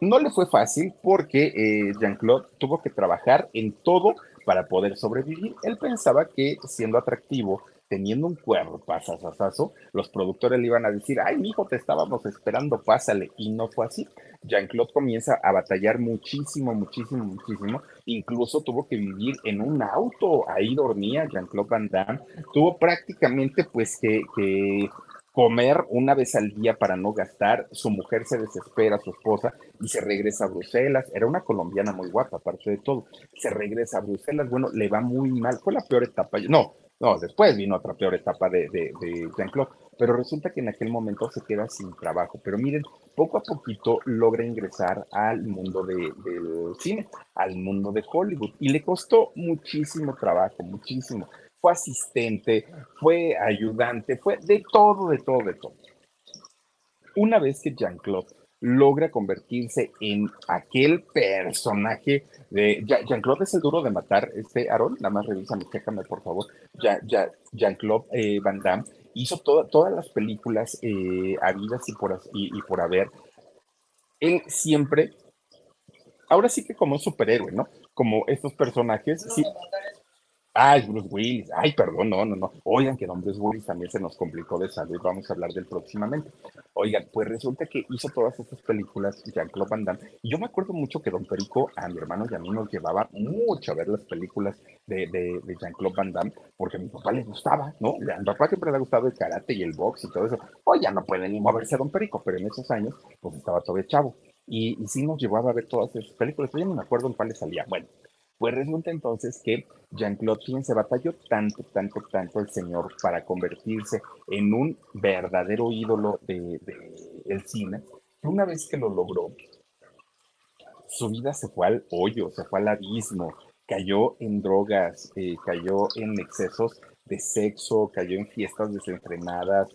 S3: No le fue fácil porque eh, Jean-Claude tuvo que trabajar en todo para poder sobrevivir. Él pensaba que siendo atractivo, teniendo un cuerpo pasasasazo, los productores le iban a decir, ay, hijo, te estábamos esperando, pásale. Y no fue así. Jean-Claude comienza a batallar muchísimo, muchísimo, muchísimo. Incluso tuvo que vivir en un auto. Ahí dormía Jean-Claude Van Damme. Tuvo prácticamente, pues, que, que comer una vez al día para no gastar, su mujer se desespera, su esposa, y se regresa a Bruselas, era una colombiana muy guapa, aparte de todo, se regresa a Bruselas, bueno, le va muy mal, fue la peor etapa, no, no, después vino otra peor etapa de, de, Jean-Claude, pero resulta que en aquel momento se queda sin trabajo. Pero miren, poco a poquito logra ingresar al mundo del cine, al mundo de Hollywood, y le costó muchísimo trabajo, muchísimo. Fue asistente, fue ayudante, fue de todo, de todo, de todo. Una vez que Jean-Claude logra convertirse en aquel personaje de Jean-Claude es el duro de matar, este Aaron, nada más revísame, chécame por favor, Jean-Claude eh, Van Damme hizo todas las películas eh, habidas y por, y, por haber. Él siempre, ahora sí que como un superhéroe, ¿no? Como estos personajes, sí, Ay, Bruce Willis. Ay, perdón, no, no, no. Oigan, que Don Bruce Willis también se nos complicó de salud. Vamos a hablar del próximamente. Oigan, pues resulta que hizo todas estas películas Jean-Claude Van Damme. Y yo me acuerdo mucho que Don Perico, a mi hermano y a mí nos llevaba mucho a ver las películas de, de, Jean-Claude Van Damme, porque a mi papá le gustaba, ¿no? A mi papá siempre le ha gustado el karate y el box y todo eso. Hoy ya no puede ni moverse a Don Perico, pero en esos años, pues estaba todavía chavo. Y, y sí nos llevaba a ver todas esas películas. Yo no me acuerdo en cuáles salía. Bueno, pues resulta entonces que Jean-Claude se batalló tanto, tanto, tanto el señor para convertirse en un verdadero ídolo del de, cine, que una vez que lo logró, su vida se fue al hoyo, se fue al abismo, cayó en drogas, eh, cayó en excesos de sexo, cayó en fiestas desenfrenadas,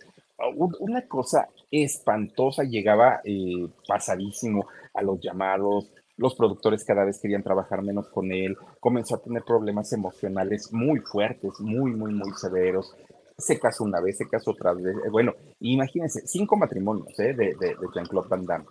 S3: una cosa espantosa, llegaba eh, pasadísimo a los llamados, los productores cada vez querían trabajar menos con él, comenzó a tener problemas emocionales muy fuertes, muy, muy, muy severos. Se casó una vez, se casó otra vez. Eh, bueno, imagínense, cinco matrimonios ¿eh? de, de, Jean-Claude Van Damme.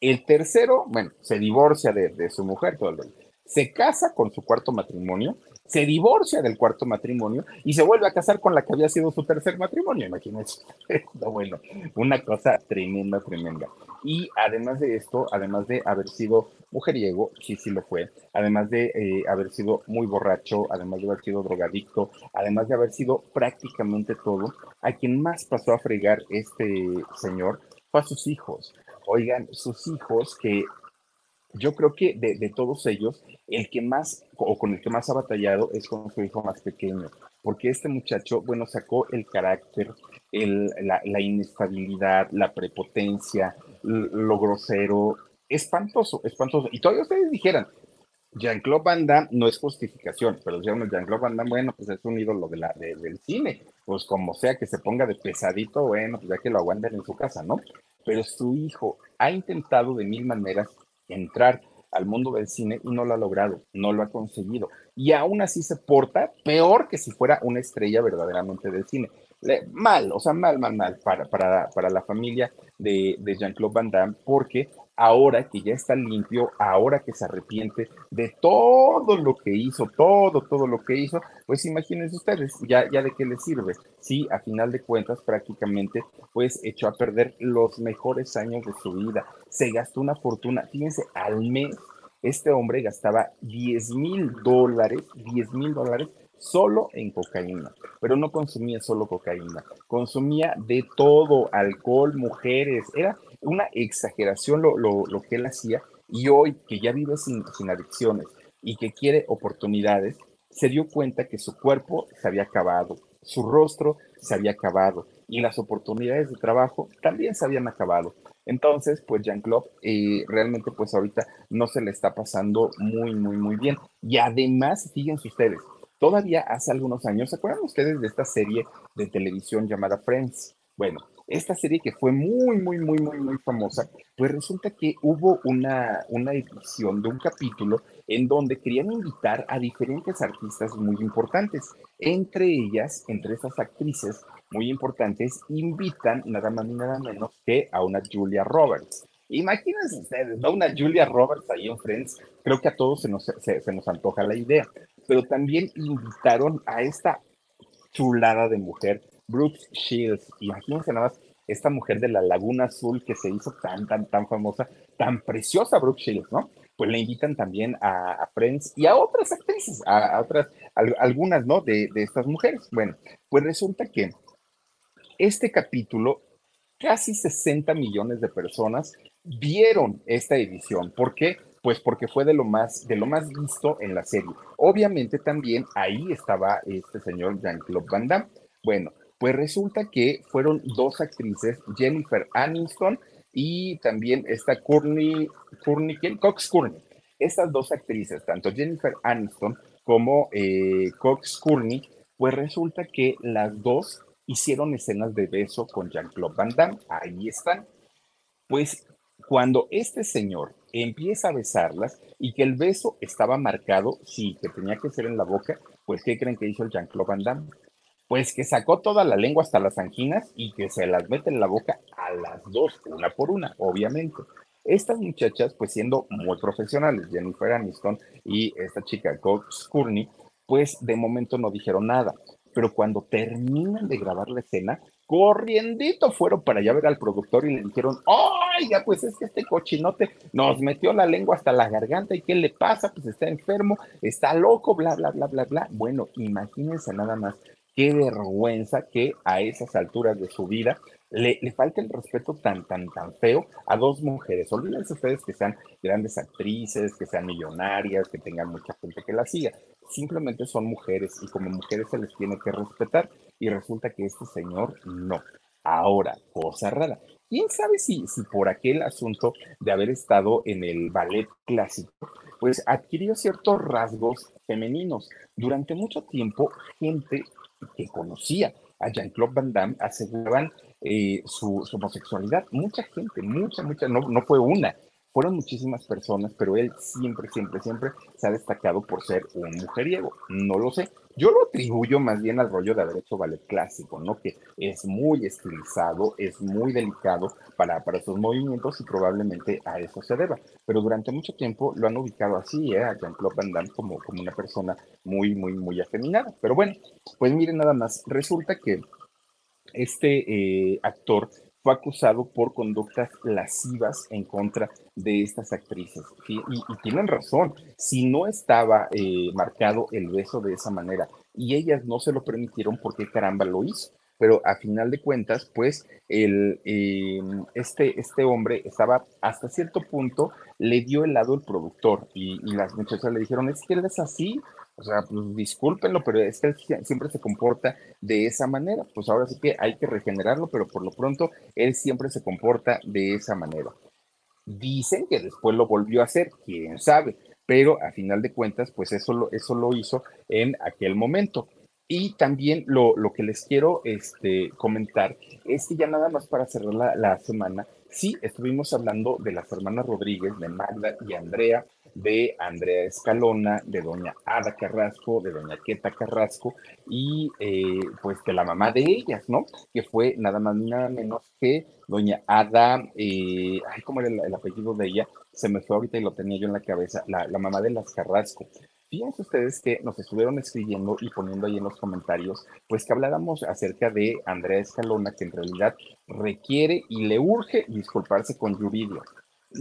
S3: El tercero, bueno, se divorcia de, su mujer, todo el se casa con su cuarto matrimonio, se divorcia del cuarto matrimonio y se vuelve a casar con la que había sido su tercer matrimonio, imagínense. bueno, una cosa tremenda, tremenda. Y además de esto, además de haber sido mujeriego, sí, sí lo fue, además de eh, haber sido muy borracho, además de haber sido drogadicto, además de haber sido prácticamente todo, a quien más pasó a fregar este señor fue a sus hijos. Oigan, sus hijos que yo creo que de, todos ellos, el que más, o con el que más ha batallado es con su hijo más pequeño, porque este muchacho, bueno, sacó el carácter, el, la, la, inestabilidad, la prepotencia, lo grosero, espantoso, espantoso. Y todavía ustedes dijeran, Jean-Claude Van Damme no es justificación, pero Jean-Claude Van Damme, bueno, pues es un ídolo de la, del cine, pues como sea que se ponga de pesadito, bueno, pues ya que lo aguanten en su casa, ¿no? Pero su hijo ha intentado de mil maneras entrar al mundo del cine y no lo ha logrado, no lo ha conseguido. Y aún así se porta peor que si fuera una estrella verdaderamente del cine. mal, o sea, mal, mal, mal para, para, para la familia de, de Jean-Claude Van Damme, porque ahora que ya está limpio, ahora que se arrepiente de todo lo que hizo, todo, todo lo que hizo, pues imagínense ustedes, ya, ya de qué le sirve. Sí, a final de cuentas, prácticamente, pues echó a perder los mejores años de su vida. Se gastó una fortuna, fíjense, al mes, este hombre gastaba 10 mil dólares, 10 mil dólares solo en cocaína, pero no consumía solo cocaína, consumía de todo, alcohol, mujeres, era una exageración lo, lo, que él hacía y hoy que ya vive sin, adicciones y que quiere oportunidades, se dio cuenta que su cuerpo se había acabado, su rostro se había acabado y las oportunidades de trabajo también se habían acabado. Entonces, pues Jean-Claude eh, realmente pues ahorita no se le está pasando muy, muy, muy bien. Y además, fíjense ustedes, todavía hace algunos años, ¿se acuerdan ustedes de esta serie de televisión llamada Friends? Bueno, esta serie que fue muy, muy, muy, muy, muy famosa, pues resulta que hubo una, una edición de un capítulo en donde querían invitar a diferentes artistas muy importantes. Entre ellas, entre esas actrices muy importantes, invitan nada más ni nada menos que a una Julia Roberts. Imagínense ustedes, ¿no? Una Julia Roberts ahí en Friends, creo que a todos se nos, se nos antoja la idea, pero también invitaron a esta chulada de mujer Brooke Shields. Imagínense nada más esta mujer de la Laguna Azul que se hizo tan, tan, tan famosa, tan preciosa Brooke Shields, ¿no? Pues le invitan también a, Friends y a otras actrices, a, otras, algunas, ¿no? De, de estas mujeres. Bueno, pues resulta que este capítulo, casi 60 millones de personas vieron esta edición. ¿Por qué? Pues porque fue de lo más, de lo más visto en la serie. Obviamente también ahí estaba este señor Jean-Claude Van Damme. Bueno, Pues resulta que fueron dos actrices, Jennifer Aniston y también esta Courtney, Courtney Cox Courtney. Estas dos actrices, tanto Jennifer Aniston como eh, Cox Courtney, pues resulta que las dos hicieron escenas de beso con Jean-Claude Van Damme. Ahí están. Pues cuando este señor empieza a besarlas y que el beso estaba marcado, sí, que tenía que ser en la boca, pues ¿qué creen que hizo el Jean-Claude Van Damme? Pues que sacó toda la lengua hasta las anginas y que se las mete en la boca a las dos, una por una, obviamente. Estas muchachas, pues siendo muy profesionales, Jennifer Aniston y esta chica Cox Courtney, pues de momento no dijeron nada. Pero cuando terminan de grabar la escena, corriendito fueron para allá ver al productor y le dijeron, oiga, pues es que este cochinote nos metió la lengua hasta la garganta y ¿qué le pasa? Pues está enfermo, está loco, bla, bla, bla, bla, bla. Bueno, imagínense nada más qué vergüenza que a esas alturas de su vida le, le falta el respeto tan, tan, tan feo a dos mujeres. Olvídense ustedes que sean grandes actrices, que sean millonarias, que tengan mucha gente que las siga. Simplemente son mujeres y como mujeres se les tiene que respetar y resulta que este señor no. Ahora, cosa rara. ¿Quién sabe si, si por aquel asunto de haber estado en el ballet clásico, pues adquirió ciertos rasgos femeninos? Durante mucho tiempo, gente que conocía a Jean-Claude Van Damme aseguraban eh, su, homosexualidad. Mucha gente, mucha, mucha, no, no fue una, fueron muchísimas personas, pero él siempre, siempre, siempre se ha destacado por ser un mujeriego. No lo sé. Yo lo atribuyo más bien al rollo de haber hecho ballet clásico, ¿no? Que es muy estilizado, es muy delicado para, para sus movimientos y probablemente a eso se deba. Pero durante mucho tiempo lo han ubicado así, ¿eh? A Jean-Claude Van Damme como, como una persona muy, muy, muy afeminada. Pero bueno, pues miren nada más. Resulta que este eh, actor fue acusado por conductas lascivas en contra de estas actrices. Y, tienen razón, si no estaba eh, marcado el beso de esa manera y ellas no se lo permitieron, ¿por qué caramba lo hizo? Pero a final de cuentas, pues el, em, este, este hombre estaba hasta cierto punto, le dio el lado el productor y, las muchachas le dijeron, es que es así, o sea, pues discúlpenlo, pero es que él siempre se comporta de esa manera. Pues ahora sí que hay que regenerarlo, pero por lo pronto él siempre se comporta de esa manera. Dicen que después lo volvió a hacer, quién sabe, pero a final de cuentas, pues eso lo, eso lo hizo en aquel momento. Y también lo, que les quiero este, comentar es que ya nada más para cerrar la, la semana, sí estuvimos hablando de las hermanas Rodríguez, de Magda y Andrea, de Andrea Escalona, de doña Ada Carrasco, de doña Queta Carrasco y eh, pues de la mamá de ellas, ¿no? Que fue nada más ni nada menos que doña Ada, eh, ay, ¿cómo era el, apellido de ella? Se me fue ahorita y lo tenía yo en la cabeza, la, la mamá de las Carrasco. Fíjense ustedes que nos estuvieron escribiendo y poniendo ahí en los comentarios, pues que habláramos acerca de Andrea Escalona, que en realidad requiere y le urge disculparse con Yuridio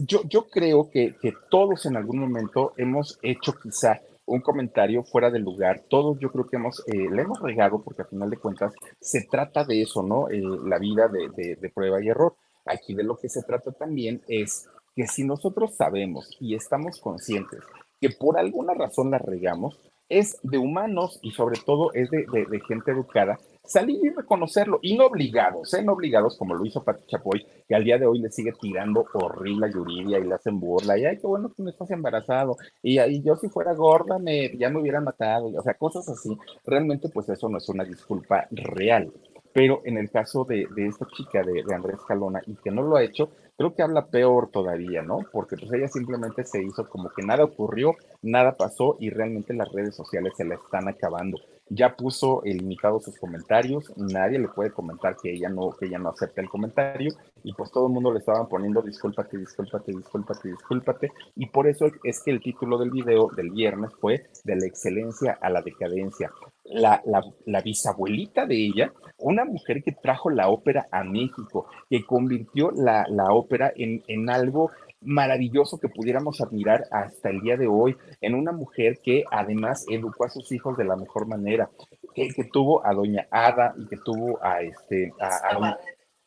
S3: yo, yo creo que, que, todos en algún momento hemos hecho quizá un comentario fuera de lugar. Todos yo creo que hemos, eh, le hemos regado porque a final de cuentas se trata de eso, ¿no? Eh, la vida de, de, de prueba y error. Aquí de lo que se trata también es que si nosotros sabemos y estamos conscientes que por alguna razón la regamos, es de humanos y sobre todo es de, de, gente educada salir y reconocerlo, y no obligados, ¿eh? no obligados como lo hizo Pati Chapoy, que al día de hoy le sigue tirando horrible a Yuridia y le hacen burla, y ay, qué bueno que me estás embarazado, y, y yo si fuera gorda me, ya me hubieran matado, o sea, cosas así, realmente pues eso no es una disculpa real. Pero en el caso de, de esta chica, de, de Andrés Calona, y que no lo ha hecho, creo que habla peor todavía, ¿no? Porque pues ella simplemente se hizo como que nada ocurrió, nada pasó y realmente las redes sociales se la están acabando. Ya puso limitados sus comentarios, nadie le puede comentar que ella no, que ella no acepta el comentario y pues todo el mundo le estaban poniendo discúlpate, discúlpate, discúlpate, discúlpate y por eso es que el título del video del viernes fue de la excelencia a la decadencia. La, la, la bisabuelita de ella, una mujer que trajo la ópera a México, que convirtió la, la ópera en, en algo maravilloso que pudiéramos admirar hasta el día de hoy, en una mujer que además educó a sus hijos de la mejor manera, que, tuvo a doña Ada y que tuvo a este a,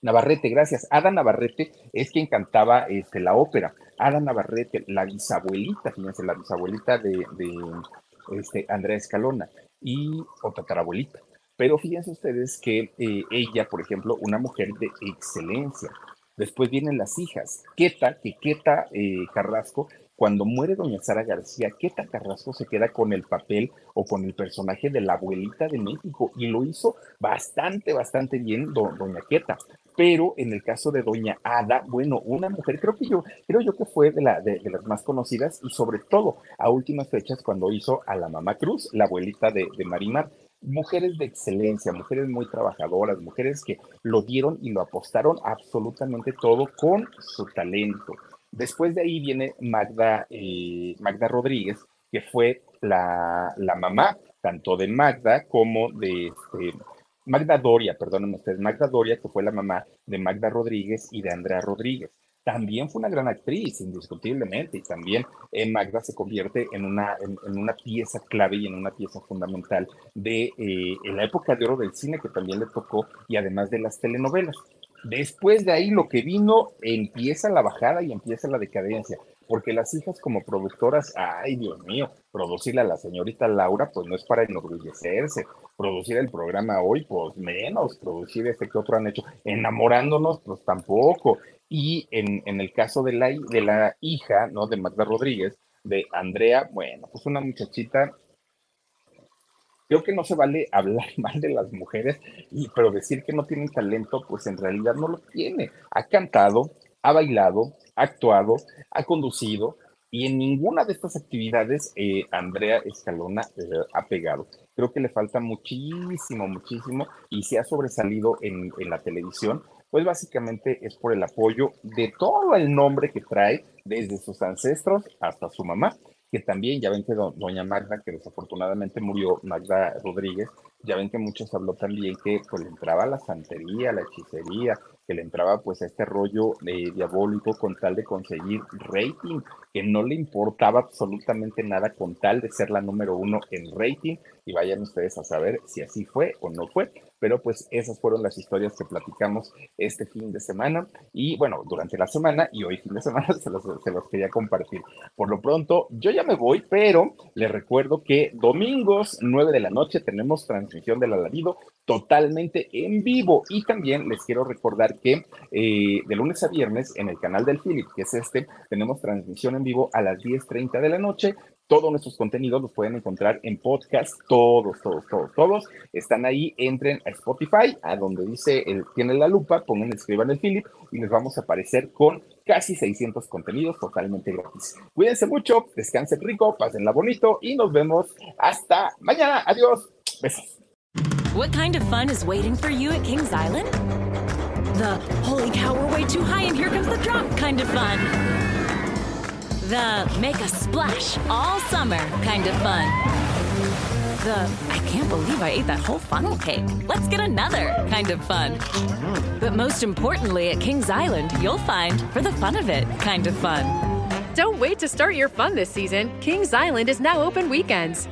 S3: Navarrete, gracias. Ada Navarrete es quien cantaba este, la ópera. Ada Navarrete, la bisabuelita, fíjense, la bisabuelita de, este, Andrea Escalona y o tatarabuelita Pero fíjense ustedes que eh, ella, por ejemplo, una mujer de excelencia. Después vienen las hijas. Queta, que Queta eh, Carrasco cuando muere doña Sara García, Queta Carrasco se queda con el papel o con el personaje de la abuelita de México y lo hizo bastante, bastante bien doña Queta. Pero en el caso de doña Ada, bueno, una mujer, creo que yo, creo yo que fue de, la, de, las más conocidas y sobre todo a últimas fechas cuando hizo a la mamá Cruz, la abuelita de, de Marimar mujeres de excelencia, mujeres muy trabajadoras, mujeres que lo dieron y lo apostaron absolutamente todo con su talento. Después de ahí viene Magda, eh, Magda Rodríguez, que fue la, mamá tanto de Magda como de este, Magda Doria, perdónenme ustedes, Magda Doria, que fue la mamá de Magda Rodríguez y de Andrea Rodríguez. También fue una gran actriz, indiscutiblemente, y también eh, Magda se convierte en una, en, una pieza clave y en una pieza fundamental de eh, la época de oro del cine que también le tocó y además de las telenovelas. Después de ahí lo que vino, empieza la bajada y empieza la decadencia, porque las hijas como productoras, ay Dios mío, producirle a la señorita Laura, pues no es para enorgullecerse, producir el programa hoy, pues menos, producir este que otro han hecho, enamorándonos, pues tampoco. Y en, en el caso de la, de la hija, ¿no? De Magda Rodríguez, de Andrea, bueno, pues una muchachita Creo que no se vale hablar mal de las mujeres, y, pero decir que no tienen talento, pues en realidad no lo tiene. Ha cantado, ha bailado, ha actuado, ha conducido, y en ninguna de estas actividades eh, Andrea Escalona eh, ha pegado. Creo que le falta muchísimo, muchísimo, y si ha sobresalido en, en la televisión, pues básicamente es por el apoyo de todo el nombre que trae, desde sus ancestros hasta su mamá que también, ya ven que doña Magda, que desafortunadamente murió, Magda Rodríguez, ya ven que muchos habló también que pues le entraba la santería, la hechicería, que le entraba pues a este rollo eh, diabólico con tal de conseguir rating, que no le importaba absolutamente nada con tal de ser la número uno en rating, y vayan ustedes a saber si así fue o no fue, pero pues esas fueron las historias que platicamos este fin de semana y bueno, durante la semana y hoy fin de semana se los, quería compartir. Por lo pronto, yo ya me voy, pero les recuerdo que domingos 9 de la noche tenemos transmisión del alarido totalmente en vivo y también les quiero recordar que eh, de lunes a viernes en el canal del Philip, que es este, tenemos transmisión en vivo a las 10.30 de la noche todos nuestros contenidos los pueden encontrar en podcast, todos, todos, todos, todos. Están ahí, entren a Spotify, a donde dice, tiene la lupa, pongan, escriban el Philip y les vamos a aparecer con casi 600 contenidos totalmente gratis. Cuídense mucho, descansen rico, pásenla bonito y nos vemos hasta mañana. Adiós. Besos.
S4: What kind of fun is waiting for you at Kings Island? The holy cow, we're way too high and here comes the drop kind of fun. The make a splash all summer kind of fun. The I can't believe I ate that whole funnel cake. Let's get another kind of fun. But most importantly, at Kings Island, you'll find for the fun of it kind of fun.
S5: Don't wait to start your fun this season. Kings Island is now open weekends.